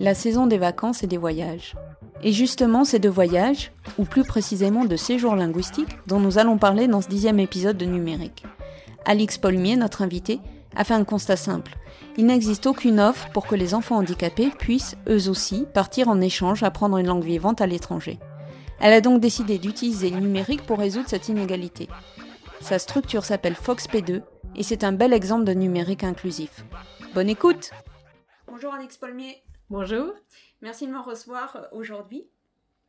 la saison des vacances et des voyages. Et justement, c'est de voyages, ou plus précisément de séjours linguistiques, dont nous allons parler dans ce dixième épisode de Numérique. Alix Paulmier, notre invité, a fait un constat simple. Il n'existe aucune offre pour que les enfants handicapés puissent, eux aussi, partir en échange apprendre une langue vivante à l'étranger. Elle a donc décidé d'utiliser le numérique pour résoudre cette inégalité. Sa structure s'appelle FoxP2 et c'est un bel exemple de numérique inclusif. Bonne écoute Bonjour Alex Paulmier. Bonjour. Merci de me recevoir aujourd'hui.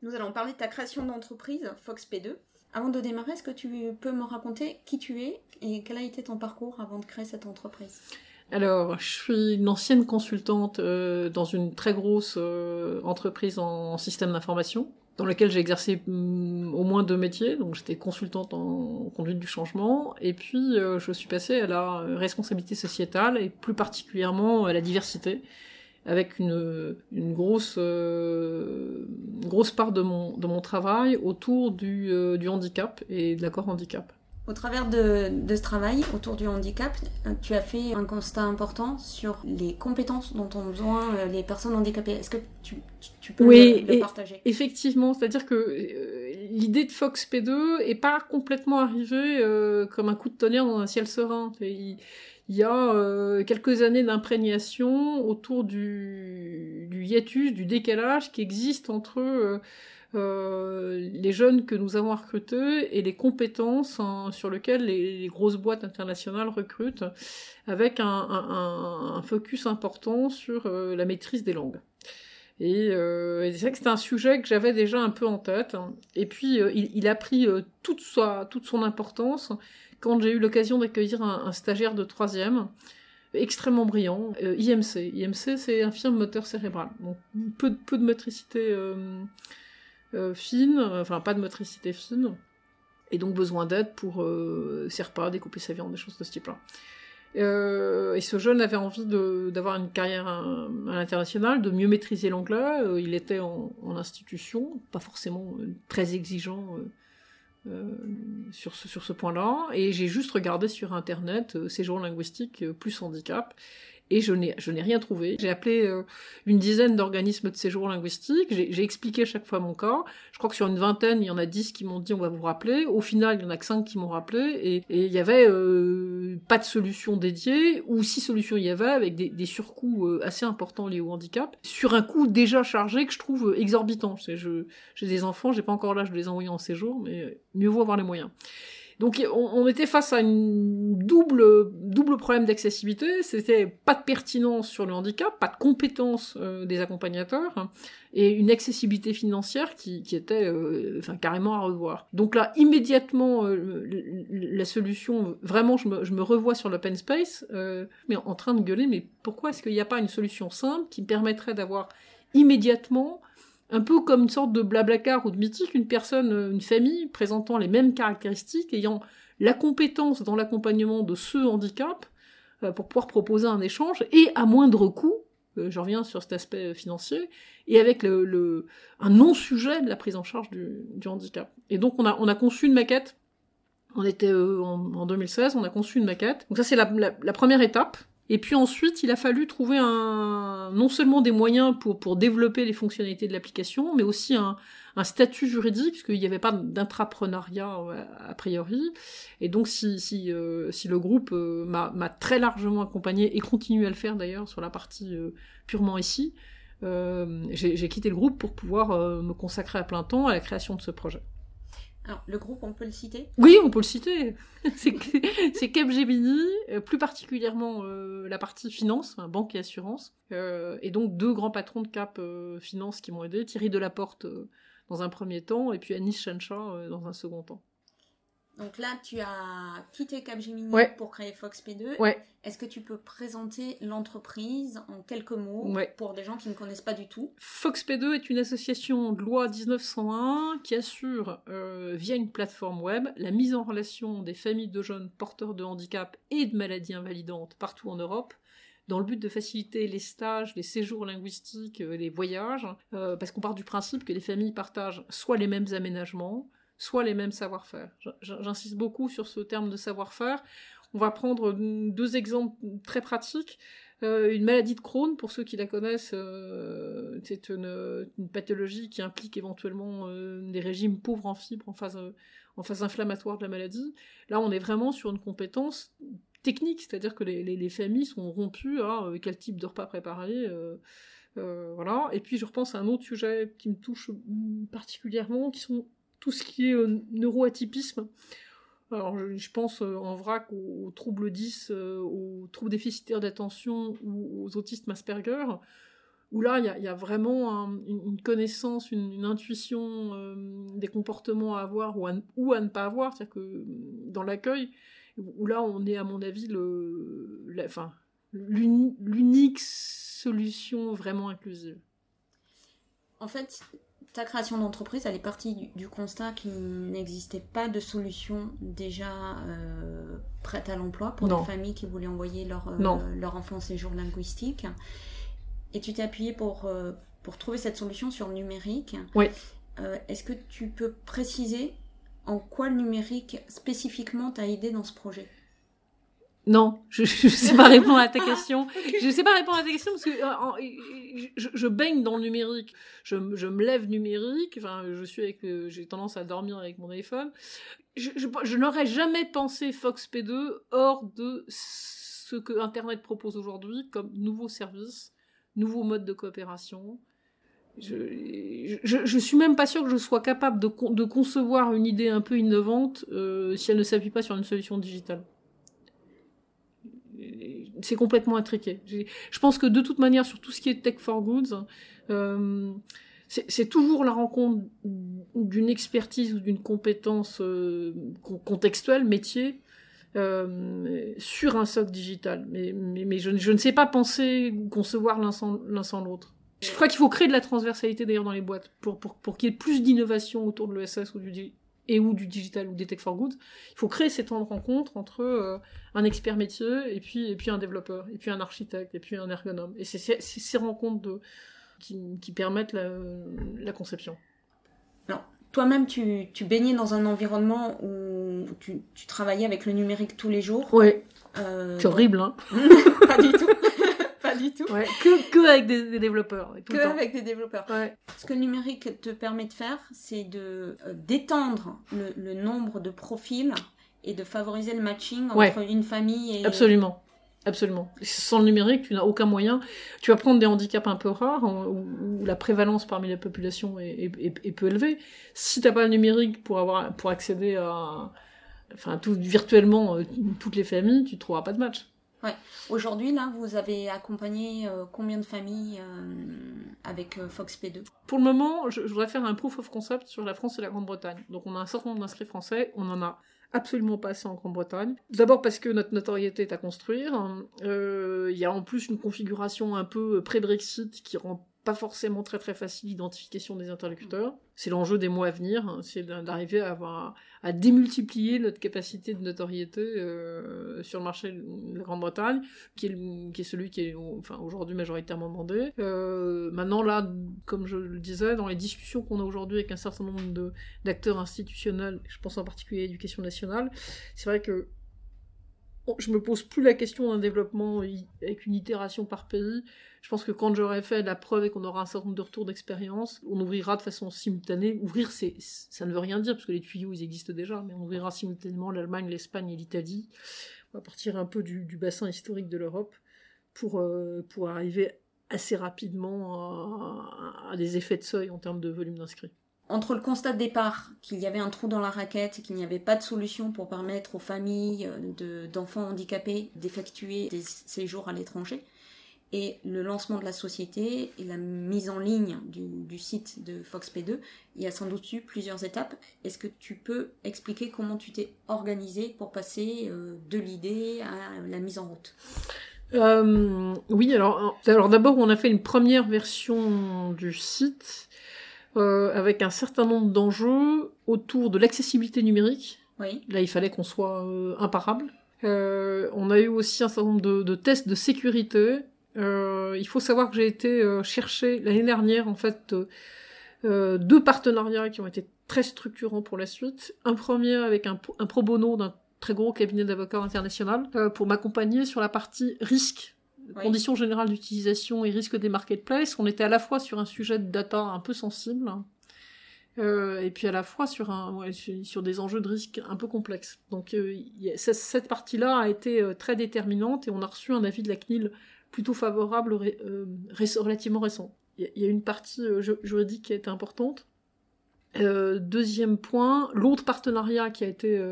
Nous allons parler de ta création d'entreprise, FoxP2. Avant de démarrer, est-ce que tu peux me raconter qui tu es et quel a été ton parcours avant de créer cette entreprise? Alors, je suis une ancienne consultante euh, dans une très grosse euh, entreprise en, système d'information, dans laquelle j'ai exercé mm, au moins deux métiers. Donc, j'étais consultante en conduite du changement, et puis euh, je suis passée à la responsabilité sociétale et plus particulièrement à la diversité avec une, une grosse, euh, grosse part de mon, de mon travail autour du, euh, du handicap et de l'accord handicap. Au travers de, de, ce travail autour du handicap, tu as fait un constat important sur les compétences dont ont besoin euh, les personnes handicapées. Est-ce que tu, tu peux oui, le, partager? Effectivement, c'est-à-dire que l'idée de Fox P2 est pas complètement arrivée comme un coup de tonnerre dans un ciel serein. Il, il y a euh, quelques années d'imprégnation autour du, hiatus, du décalage qui existe entre euh, euh, les jeunes que nous avons recrutés et les compétences sur lesquelles les, grosses boîtes internationales recrutent, avec un, focus important sur la maîtrise des langues. Et, c'est vrai que c'était un sujet que j'avais déjà un peu en tête. Et puis, il, il, a pris toute, sa, toute son importance quand j'ai eu l'occasion d'accueillir un, stagiaire de troisième, extrêmement brillant, euh, IMC. IMC, c'est infirme moteur cérébral. Donc, peu, de motricité euh, euh, fine, enfin, pas de motricité fine, et donc besoin d'aide pour ses repas, découper sa viande, des choses de ce type-là. et ce jeune avait envie d'avoir une carrière à, l'international, de mieux maîtriser l'anglais. il était en, institution, pas forcément très exigeant euh, sur ce, sur ce point-là, et j'ai juste regardé sur internet euh, séjour linguistique euh, plus handicap, et je n'ai rien trouvé. J'ai appelé euh, une dizaine d'organismes de séjour linguistique, j'ai expliqué chaque fois mon cas. Je crois que sur une vingtaine, il y en a dix qui m'ont dit on va vous rappeler. Au final, il y en a que cinq qui m'ont rappelé et, il y avait euh, pas de solution dédiée ou si solution il y avait avec des, des surcoûts euh, assez importants liés au handicap sur un coût déjà chargé que je trouve exorbitant. J'ai des enfants, j'ai pas encore l'âge de les envoyer en séjour, mais mieux vaut avoir les moyens. Donc on, était face à une double, problème d'accessibilité, c'était pas de pertinence sur le handicap, pas de compétence euh, des accompagnateurs, hein, et une accessibilité financière qui, était euh, carrément à revoir. Donc là, immédiatement, euh, la solution, vraiment, je me, je me revois sur l'open space, mais en train de gueuler, mais pourquoi est-ce qu'il n'y a pas une solution simple qui permettrait d'avoir immédiatement un peu comme une sorte de blablacar ou de mythique, une personne, euh, une famille présentant les mêmes caractéristiques, ayant la compétence dans l'accompagnement de ce handicap euh, pour pouvoir proposer un échange et à moindre coût, euh, je reviens sur cet aspect financier, et avec le, un non-sujet de la prise en charge du, handicap. Et donc on a, on a conçu une maquette, on était en, 2016, on a conçu une maquette. Donc ça c'est la première étape, et puis ensuite, il a fallu trouver non seulement des moyens pour, développer les fonctionnalités de l'application, mais aussi un, statut juridique, parce qu'il n'y avait pas d'intrapreneuriat euh, a priori. Et donc, si, euh, le groupe euh, m'a très largement accompagné, et continue à le faire d'ailleurs sur la partie purement ici, j'ai quitté le groupe pour pouvoir me consacrer à plein temps à la création de ce projet. Alors, le groupe, on peut le citer? Oui, on peut le citer. c'est Capgemini, euh, plus particulièrement euh, la partie finance, banque et assurance. Euh, et donc, deux grands patrons de Cap Finance qui m'ont aidé. Thierry Delaporte dans un premier temps, et puis Anis Chancha dans un second temps. Donc là, tu as quitté Capgemini Ouais. pour créer Fox P2. Ouais. Est-ce que tu peux présenter l'entreprise en quelques mots Ouais. pour des gens qui ne connaissent pas du tout? FoxP2 est une association de loi 1901 qui assure, euh, via une plateforme web, la mise en relation des familles de jeunes porteurs de handicap et de maladies invalidantes partout en Europe, dans le but de faciliter les stages, les séjours linguistiques, euh, les voyages, euh, parce qu'on part du principe que les familles partagent soit les mêmes aménagements, soit les mêmes savoir-faire. J'insiste beaucoup sur ce terme de savoir-faire. On va prendre mm, deux exemples très pratiques. Euh, une maladie de Crohn, pour ceux qui la connaissent, euh, c'est une, pathologie qui implique éventuellement euh, des régimes pauvres en fibres en phase, en phase inflammatoire de la maladie. Là, on est vraiment sur une compétence technique, c'est-à-dire que les, les- les familles sont rompues à quel type de repas préparer. voilà. Et puis, je repense à un autre sujet qui me touche mm, particulièrement, qui sont tout ce qui est euh, neuroatypisme. Alors, je, pense euh, en vrac aux, troubles 10, euh, aux troubles déficitaires d'attention ou aux autismes Asperger, où là, il y y a vraiment un- une, connaissance, une, intuition des comportements à avoir ou à, ou à ne pas avoir. C'est-à-dire que dans l'accueil, où là, on est, à mon avis, le, la- enfin, l'uni- l'unique solution vraiment inclusive. En fait, ta création d'entreprise, elle est partie du, du constat qu'il n'existait pas de solution déjà euh, prête à l'emploi pour des familles qui voulaient envoyer leur, euh, leur enfant en séjour linguistique. Et tu t'es appuyé pour, euh, pour trouver cette solution sur le numérique. Oui. Est-ce que tu peux préciser en quoi le numérique spécifiquement t'a aidé dans ce projet? Non, je ne sais pas répondre à ta question. Je ne sais pas répondre à ta question parce que euh, je, je baigne dans le numérique. Je, me- je me lève numérique. Enfin, je suis avec, le- j'ai tendance à dormir avec mon iPhone. Je, n'aurais jamais pensé Fox P2 hors de ce que Internet propose aujourd'hui comme nouveau service, nouveau mode de coopération. Je, je, je suis même pas sûre que je sois capable de, con- de concevoir une idée un peu innovante euh, si elle ne s'appuie pas sur une solution digitale c'est complètement intriqué. Je pense que de toute manière, sur tout ce qui est tech for goods, euh, c'est toujours la rencontre d'une expertise ou d'une compétence euh, con- contextuelle, métier, euh, sur un socle digital. Mais, je, ne- sais pas penser ou concevoir l'un sans l'autre. Je crois qu'il faut créer de la transversalité d'ailleurs dans les boîtes pour, pour, qu'il y ait plus d'innovation autour de l'ESS ou du, et ou du digital ou des tech for goods. Il faut créer ces temps de rencontre entre euh, un expert métier et puis, et puis un développeur, et puis un architecte, et puis un ergonome. Et c'est ces rencontres de, qui, qui permettent la, la conception. Toi-même, tu, tu baignais dans un environnement où tu, tu travaillais avec le numérique tous les jours. Ouais, Euh, c'est horrible, hein. pas du tout. Pas du tout. Ouais, que, que avec des, des développeurs. tout Que le temps. avec des développeurs. Ouais. Ce que le numérique te permet de faire, c'est de euh, d'étendre le, le nombre de profils et de favoriser le matching entre Ouais. une famille et Absolument. Absolument. Sans le numérique, tu n'as aucun moyen. Tu vas prendre des handicaps un peu rares, hein, où, où la prévalence parmi la population est, est- est- est peu élevée. Si tu n'as pas le numérique pour, avoir, pour accéder à, enfin, tout, virtuellement euh, toutes les familles, tu ne trouveras pas de match. Aujourd'hui, là, vous avez accompagné euh, combien de familles euh, avec euh, Fox P2 Pour le moment, je, voudrais faire un proof of concept sur la France et la Grande-Bretagne. Donc on a un certain nombre d'inscrits français, on en a absolument pas assez en Grande-Bretagne. D'abord parce que notre notoriété est à construire. Euh, Il y a en plus une configuration un peu pré-Brexit qui rend pas forcément très très facile l'identification des interlocuteurs. C'est l'enjeu des mois à venir, hein, c'est d'arriver à avoir à démultiplier notre capacité de notoriété euh, sur le marché de la Grande-Bretagne, qui est, celui qui est enfin, aujourd'hui majoritairement demandé. Euh, maintenant là, comme je le disais, dans les discussions qu'on a aujourd'hui avec un certain nombre d'acteurs institutionnels, je pense en particulier à l'éducation nationale, c'est vrai que je me pose plus la question d'un développement avec une itération par pays. Je pense que quand j'aurai fait la preuve et qu'on aura un certain nombre de retours d'expérience, on ouvrira de façon simultanée. Ouvrir, c'est, ça ne veut rien dire, parce que les tuyaux, ils existent déjà, mais on ouvrira simultanément l'Allemagne, l'Espagne et l'Italie. Va partir un peu du, bassin historique de l'Europe pour, euh, arriver assez rapidement à, à des effets de seuil en termes de volume d'inscrits. Entre le constat de départ qu'il y avait un trou dans la raquette et qu'il n'y avait pas de solution pour permettre aux familles euh, de- d'enfants handicapés d'effectuer des séjours à l'étranger, et le lancement de la société et la mise en ligne du, site de FoxP2, il y a sans doute eu plusieurs étapes. Est-ce que tu peux expliquer comment tu t'es organisé pour passer euh, de l'idée à la mise en route? Euh, Oui, alors, alors d'abord on a fait une première version du site euh, avec un certain nombre d'enjeux autour de l'accessibilité numérique. Oui. Là il fallait qu'on soit imparable. on a eu aussi un certain nombre de, de tests de sécurité euh, il faut savoir que j'ai été euh, chercher l'année dernière en fait euh, deux partenariats qui ont été très structurants pour la suite. Un premier avec un, pro bono d'un très gros cabinet d'avocats international pour m'accompagner sur la partie risque, conditions générales d'utilisation et risque des marketplaces. On était à la fois sur un sujet de data un peu sensible. et puis à la fois sur, un, sur des enjeux de risque un peu complexes. Donc cette partie-là a été très déterminante et on a reçu un avis de la CNIL plutôt favorable euh, relativement récent. Il y, a une partie euh, juridique qui a été importante. Euh, deuxième point, l'autre partenariat qui a été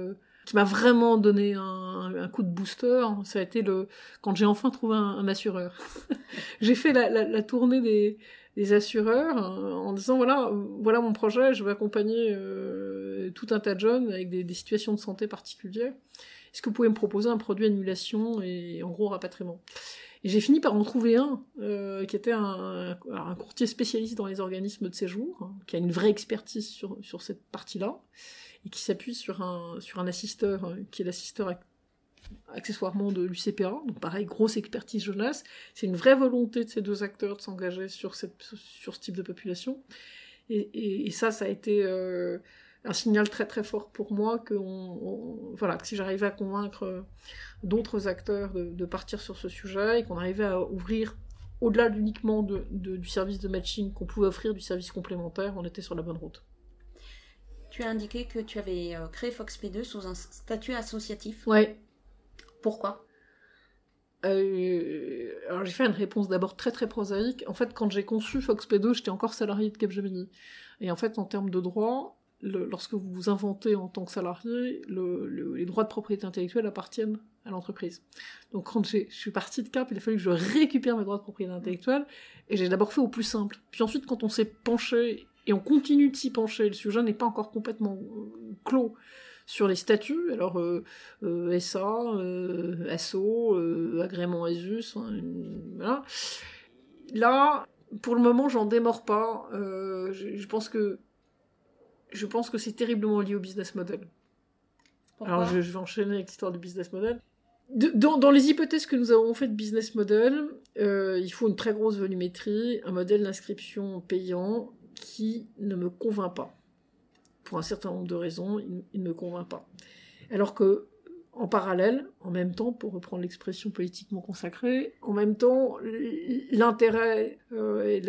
qui m'a vraiment donné un, coup de booster, ça a été le quand j'ai enfin trouvé un, assureur. j'ai fait la, tournée des, assureurs en disant voilà voilà mon projet, je vais accompagner tout un tas de jeunes avec des, des situations de santé particulières. Est-ce que vous pouvez me proposer un produit annulation et en gros rapatriement? Et j'ai fini par en trouver un, euh, qui était un, courtier spécialiste dans les organismes de séjour, hein, qui a une vraie expertise sur, sur cette partie-là, et qui s'appuie sur un, sur un assisteur, euh, qui est l'assisteur accessoirement de l'UCPA, donc pareil, grosse expertise jeunesse. C'est une vraie volonté de ces deux acteurs de s'engager sur, sur ce type de population. Et, et, ça, ça a été... Euh, un signal très très fort pour moi que, voilà, que si j'arrivais à convaincre euh, d'autres acteurs de, partir sur ce sujet et qu'on arrivait à ouvrir au-delà uniquement de, du service de matching qu'on pouvait offrir du service complémentaire, on était sur la bonne route. Tu as indiqué que tu avais euh, créé FoxP2 sous un statut associatif. Ouais. Pourquoi? Euh, alors j'ai fait une réponse d'abord très très prosaïque. En fait, quand j'ai conçu FoxP2, j'étais encore salarié de Capgemini. Et en fait, en termes de droit, lorsque vous vous inventez en tant que salarié, les droits de propriété intellectuelle appartiennent à l'entreprise. Donc quand je suis partie de Cap, il a fallu que je récupère mes droits de propriété intellectuelle, et j'ai d'abord fait au plus simple. Puis ensuite, quand on s'est penché, et on continue de s'y pencher, le sujet n'est pas encore complètement euh, clos sur les statuts, alors euh, euh, SA, ASSO, agrément ESUS, hein, voilà. Là, pour le moment, j'en démords pas. je pense que je pense que c'est terriblement lié au business model. Alors je, vais enchaîner avec l'histoire du business model. dans, les hypothèses que nous avons fait de business model, euh, il faut une très grosse volumétrie, un modèle d'inscription payant qui ne me convainc pas. Pour un certain nombre de raisons, il ne me convainc pas. Alors que en parallèle, en même temps, pour reprendre l'expression politiquement consacrée, en même temps, l'intérêt euh, et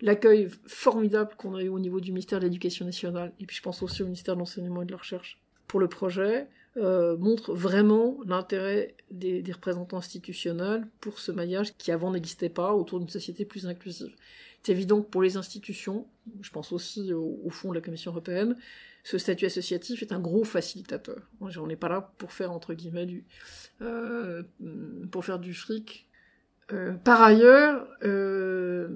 l'accueil formidable qu'on a eu au niveau du ministère de l'Éducation nationale, et puis je pense aussi au ministère de l'Enseignement et de la Recherche, pour le projet, euh, montre vraiment l'intérêt des, représentants institutionnels pour ce maillage qui avant n'existait pas autour d'une société plus inclusive. C'est évident que pour les institutions, je pense aussi au fond de la Commission européenne, ce statut associatif est un gros facilitateur. On n'est pas là pour faire entre guillemets du, euh, pour faire du fric. Euh, par ailleurs, euh,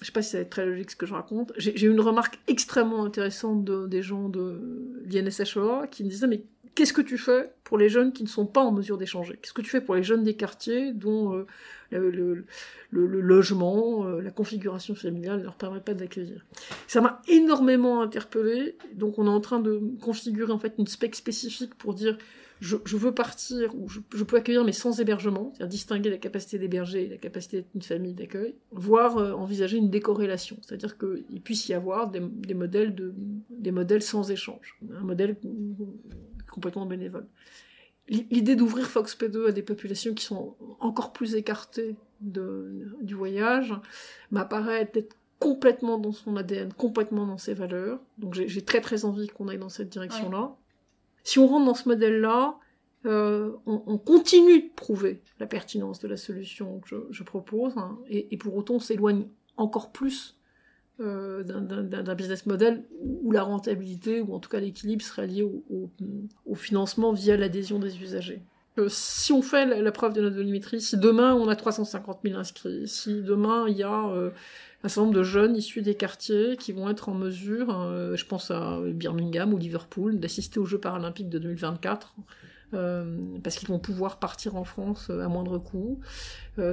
je sais pas si ça va être très logique ce que je raconte. J'ai eu une remarque extrêmement intéressante de, des gens de l'INSHOA qui me disaient mais qu'est-ce que tu fais pour les jeunes qui ne sont pas en mesure d'échanger? Qu'est-ce que tu fais pour les jeunes des quartiers dont euh, le, logement, euh, la configuration familiale ne leur permet pas d'accueillir? Ça m'a énormément interpellé. Donc on est en train de configurer en fait une spec spécifique pour dire je, veux partir ou je, peux accueillir mais sans hébergement, c'est-à-dire distinguer la capacité d'héberger et la capacité d'une famille d'accueil, voire euh, envisager une décorrélation, c'est-à-dire qu'il puisse y avoir des, des, modèles de, des modèles sans échange, un modèle complètement bénévole. L'idée d'ouvrir FoxP2 à des populations qui sont encore plus écartées de, du voyage m'apparaît être complètement dans son ADN, complètement dans ses valeurs. Donc j'ai très très envie qu'on aille dans cette direction-là. Si on rentre dans ce modèle-là, euh, on, continue de prouver la pertinence de la solution que je, propose, hein, et, et, pour autant on s'éloigne encore plus euh, d'un business model où la rentabilité, ou en tout cas l'équilibre, serait lié au, financement via l'adhésion des usagers. si on fait la, preuve de notre volumétrie, si demain on a 350 000 inscrits, si demain il y a un certain nombre de jeunes issus des quartiers qui vont être en mesure, je pense à Birmingham ou Liverpool, d'assister aux Jeux paralympiques de 2024, parce qu'ils vont pouvoir partir en France à moindre coût.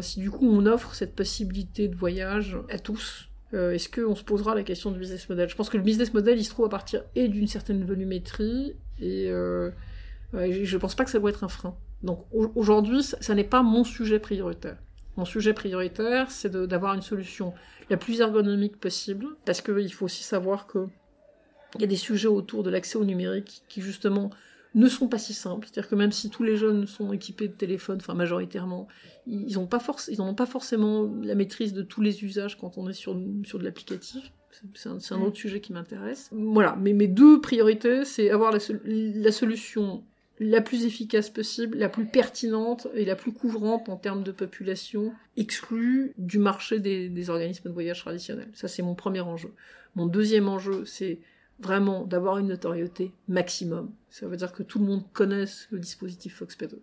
si du coup on offre cette possibilité de voyage à tous, euh, est-ce qu'on se posera la question du business model? Je pense que le business model, il se trouve à partir et d'une certaine volumétrie, et euh, je pense pas que ça doit être un frein. Donc aujourd'hui, ça, n'est pas mon sujet prioritaire. Mon sujet prioritaire, c'est d'avoir une solution la plus ergonomique possible, parce qu'il faut aussi savoir que il y a des sujets autour de l'accès au numérique qui justement ne sont pas si simples. C'est-à-dire que même si tous les jeunes sont équipés de téléphones, enfin majoritairement, ils n'ont pas, pas forcément la maîtrise de tous les usages quand on est sur, sur de l'applicatif. C'est un, autre sujet qui m'intéresse. Voilà, mais mes deux priorités, c'est avoir la, la, solution la plus efficace possible, la plus pertinente et la plus couvrante en termes de population exclue du marché des, des organismes de voyage traditionnels. Ça, c'est mon premier enjeu. Mon deuxième enjeu, c'est vraiment d'avoir une notoriété maximum. Ça veut dire que tout le monde connaisse le dispositif FoxP2.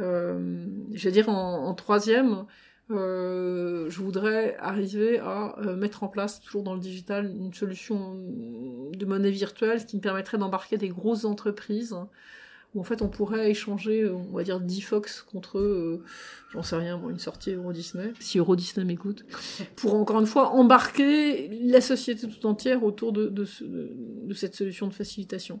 Euh, je vais dire en, troisième, euh, je voudrais arriver à euh, mettre en place, toujours dans le digital, une solution de monnaie virtuelle, qui me permettrait d'embarquer des grosses entreprises où en fait on pourrait échanger, on va dire 10 Fox contre, euh, j'en sais rien, une sortie Euro Disney, si Euro Disney m'écoute, pour encore une fois embarquer la société tout entière autour de, de, de, cette solution de facilitation.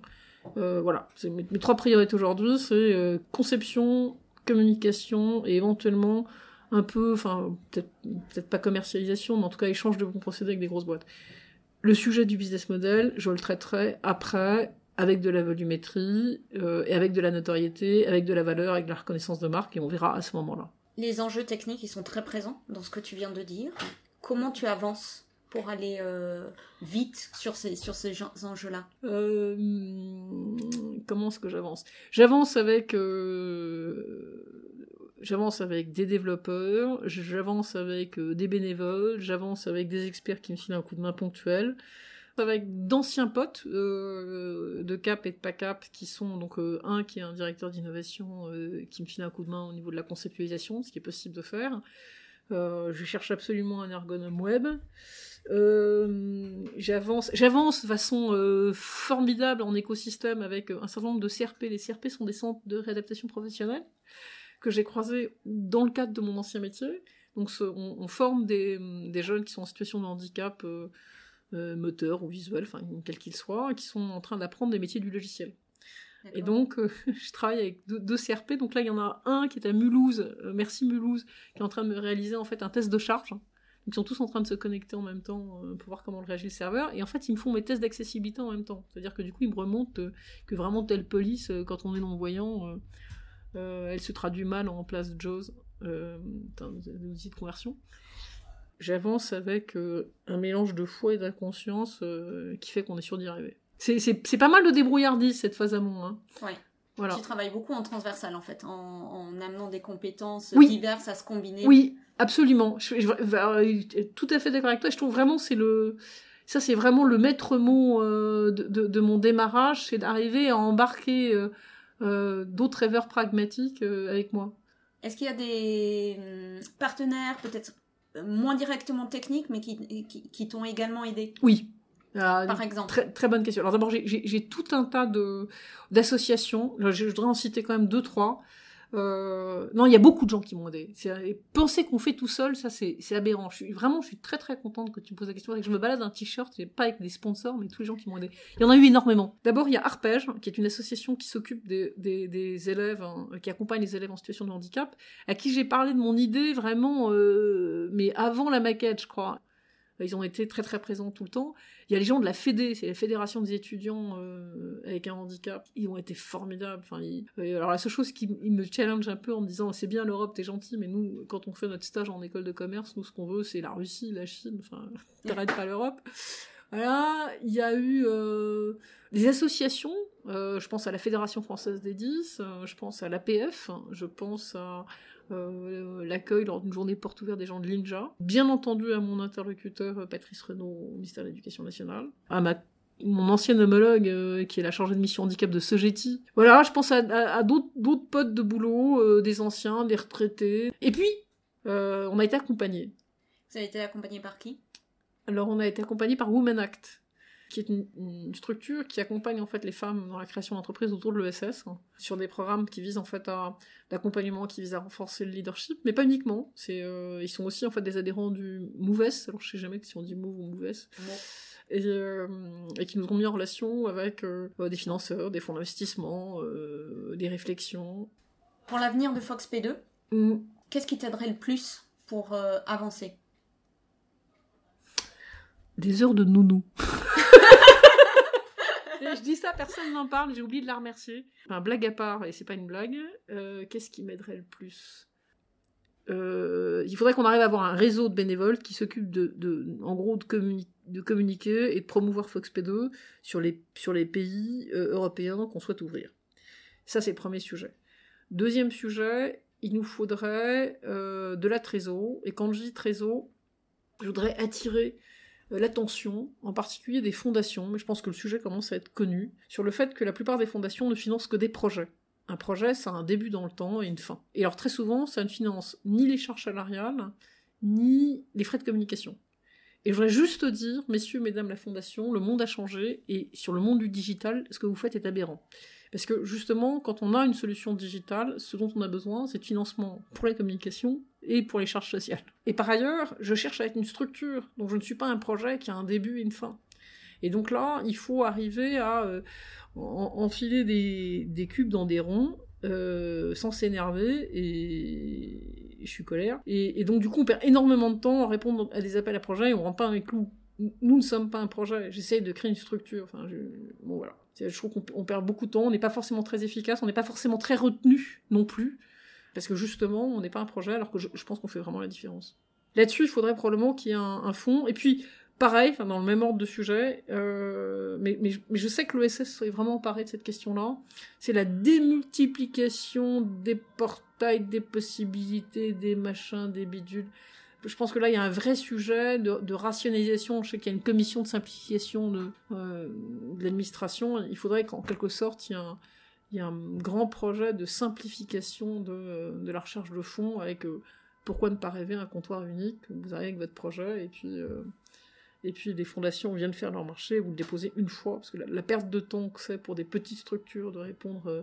Euh, voilà, mes, mes, trois priorités aujourd'hui, c'est euh, conception, communication et éventuellement un peu, enfin peut-être peut pas commercialisation, mais en tout cas échange de bons procédés avec des grosses boîtes. Le sujet du business model, je le traiterai après avec de la volumétrie, euh, et avec de la notoriété, avec de la valeur, avec de la reconnaissance de marque, et on verra à ce moment-là. Les enjeux techniques, ils sont très présents dans ce que tu viens de dire. Comment tu avances pour aller euh, vite sur ces, sur ces enjeux-là? Euh, Comment est-ce que j'avance? J'avance avec... J'avance avec des développeurs, j'avance avec des bénévoles, j'avance avec des experts qui me filent un coup de main ponctuel avec d'anciens potes euh, de Cap et de PACAP qui sont donc euh, un qui est un directeur d'innovation euh, qui me file un coup de main au niveau de la conceptualisation, ce qui est possible de faire. je cherche absolument un ergonome web. j'avance, j'avance de façon formidable en écosystème avec un certain nombre de CRP. Les CRP sont des centres de réadaptation professionnelle que j'ai croisés dans le cadre de mon ancien métier. Donc on, forme des, jeunes qui sont en situation de handicap moteur ou visuel, enfin quel qu'il soit, qui sont en train d'apprendre des métiers du logiciel. Et donc, euh, je travaille avec deux, CRP. Donc là, il y en a un qui est à Mulhouse, euh, merci Mulhouse, qui est en train de me réaliser en fait un test de charge. Donc ils sont tous en train de se connecter en même temps pour voir comment réagit le serveur. Et en fait, ils me font mes tests d'accessibilité en même temps. C'est-à-dire que du coup, ils me remontent que vraiment telle police, quand on est non-voyant, elle se traduit mal en place de JAWS, un outil de conversion j'avance avec euh, un mélange de foi et d'inconscience euh, qui fait qu'on est sûr d'y arriver. C'est pas mal de débrouillardise cette phase amont. Hein. Ouais. Voilà. Tu travailles beaucoup en transversal en fait, en, amenant des compétences diverses à se combiner. Oui, absolument. Je, suis euh, tout à fait d'accord avec toi. Je trouve vraiment c'est le ça c'est vraiment le maître mot de, de, mon démarrage, c'est d'arriver à embarquer d'autres rêveurs pragmatiques avec moi. Est-ce qu'il y a des hum, partenaires peut-être moins directement techniques, mais qui, qui, t'ont également aidé Oui. Euh, Par exemple. Très, très bonne question. Alors d'abord, j'ai tout un tas d'associations. Je, je voudrais en citer quand même deux, trois. Euh, non, il y a beaucoup de gens qui m'ont aidé. penser qu'on fait tout seul, ça c'est aberrant. Vraiment, je suis très très contente que tu me poses la question. Que je me balade un t-shirt, pas avec des sponsors, mais tous les gens qui m'ont aidé. Il y en a eu énormément. D'abord, il y a Arpège, qui est une association qui s'occupe des, élèves, hein, qui accompagne les élèves en situation de handicap, à qui j'ai parlé de mon idée vraiment, euh, mais avant la maquette, je crois. Ils ont été très très présents tout le temps. Il y a les gens de la Fédé, c'est la Fédération des étudiants euh, avec un handicap. Ils ont été formidables. Enfin, alors la seule chose qui me challenge un peu en me disant c'est bien l'Europe, t'es gentil, mais nous, quand on fait notre stage en école de commerce, nous ce qu'on veut c'est la Russie, la Chine. Enfin, t'arrêtes pas l'Europe. Voilà, il y a eu euh, des associations. Euh, je pense à la Fédération française des 10, je pense à l'APF, je pense à euh, l'accueil lors d'une journée porte ouverte des gens de l'INJA. Bien entendu à mon interlocuteur euh, Patrice Renaud au ministère de l'Éducation nationale, à ma mon ancienne homologue euh, qui est la chargée de mission handicap de Sogeti. Voilà, je pense à, d'autres potes de boulot, euh, des anciens, des retraités. Et puis, euh, on a été accompagnés. Vous avez été accompagné par qui? Alors, on a été accompagné par Women Act qui est une, structure qui accompagne en fait les femmes dans la création d'entreprises autour de l'ESS, hein, sur des programmes qui visent en fait à l'accompagnement qui vise à renforcer le leadership, mais pas uniquement. C'est ils sont aussi en fait des adhérents du MOVES, alors je sais jamais si on dit Move ou MOVES et, euh, et, qui nous ont mis en relation avec euh, des financeurs, des fonds d'investissement, euh, des réflexions. Pour l'avenir de Fox P2, mm. qu'est-ce qui t'aiderait le plus pour avancer? Des heures de nounou. Dis ça, personne n'en parle, j'ai oublié de la remercier. Enfin, blague à part, et c'est pas une blague, qu'est-ce qui m'aiderait le plus? Euh, il faudrait qu'on arrive à avoir un réseau de bénévoles qui s'occupe de, en gros, de, communiquer et de promouvoir FoxP2 sur les, sur les pays euh, européens qu'on souhaite ouvrir. Ça, c'est le premier sujet. Deuxième sujet, il nous faudrait euh, de la trésor. Et quand je dis trésor, je voudrais attirer l'attention, en particulier des fondations, mais je pense que le sujet commence à être connu, sur le fait que la plupart des fondations ne financent que des projets. Un projet, ça a un début dans le temps et une fin. Et alors très souvent, ça ne finance ni les charges salariales, ni les frais de communication. Et je voudrais juste dire, messieurs, mesdames, la Fondation, le monde a changé, et sur le monde du digital, ce que vous faites est aberrant. Parce que justement, quand on a une solution digitale, ce dont on a besoin, c'est de financement pour la communication et pour les charges sociales. Et par ailleurs, je cherche à être une structure, donc je ne suis pas un projet qui a un début et une fin. Et donc là, il faut arriver à euh, enfiler des, cubes dans des ronds euh, sans s'énerver et... je suis colère. Et, donc du coup, on perd énormément de temps à répondre à des appels à projets et on rentre pas dans les clous. Nous ne sommes pas un projet. J'essaye de créer une structure. Enfin, bon voilà. Je trouve qu'on perd beaucoup de temps. On n'est pas forcément très efficace. On n'est pas forcément très retenu non plus. Parce que justement, on n'est pas un projet alors que je, pense qu'on fait vraiment la différence. Là-dessus, il faudrait probablement qu'il y ait un, un fond. Et puis, pareil, dans le même ordre de sujet, euh, mais, je sais que l'OSS serait vraiment emparé de cette question-là, c'est la démultiplication des portails, des possibilités, des machins, des bidules. Je pense que là, il y a un vrai sujet de, rationalisation. Je sais qu'il y a une commission de simplification de, euh, l'administration. Il faudrait qu'en quelque sorte, il y, ait un, grand projet de simplification de, la recherche de fonds avec euh, pourquoi ne pas rêver un comptoir unique? Vous arrivez avec votre projet et puis et puis les fondations viennent faire leur marché, vous le déposez une fois, parce que la, perte de temps que c'est pour des petites structures de répondre euh, euh,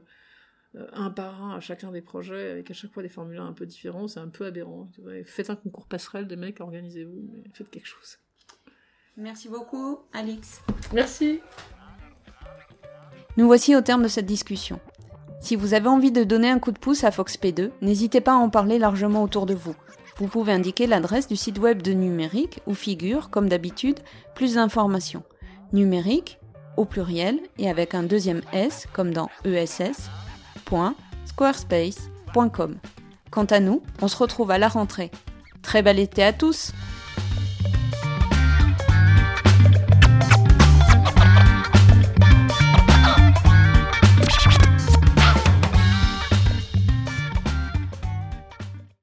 un par un à chacun des projets, avec à chaque fois des formulaires un peu différents, c'est un peu aberrant. Faites un concours passerelle des mecs, organisez-vous, mais faites quelque chose. Merci beaucoup, Alix. Merci. Nous voici au terme de cette discussion. Si vous avez envie de donner un coup de pouce à FoxP2, n'hésitez pas à en parler largement autour de vous. Vous pouvez indiquer l'adresse du site web de Numérique où figure, comme d'habitude, plus d'informations. Numérique, au pluriel et avec un deuxième S comme dans Quant à nous, on se retrouve à la rentrée. Très bel été à tous!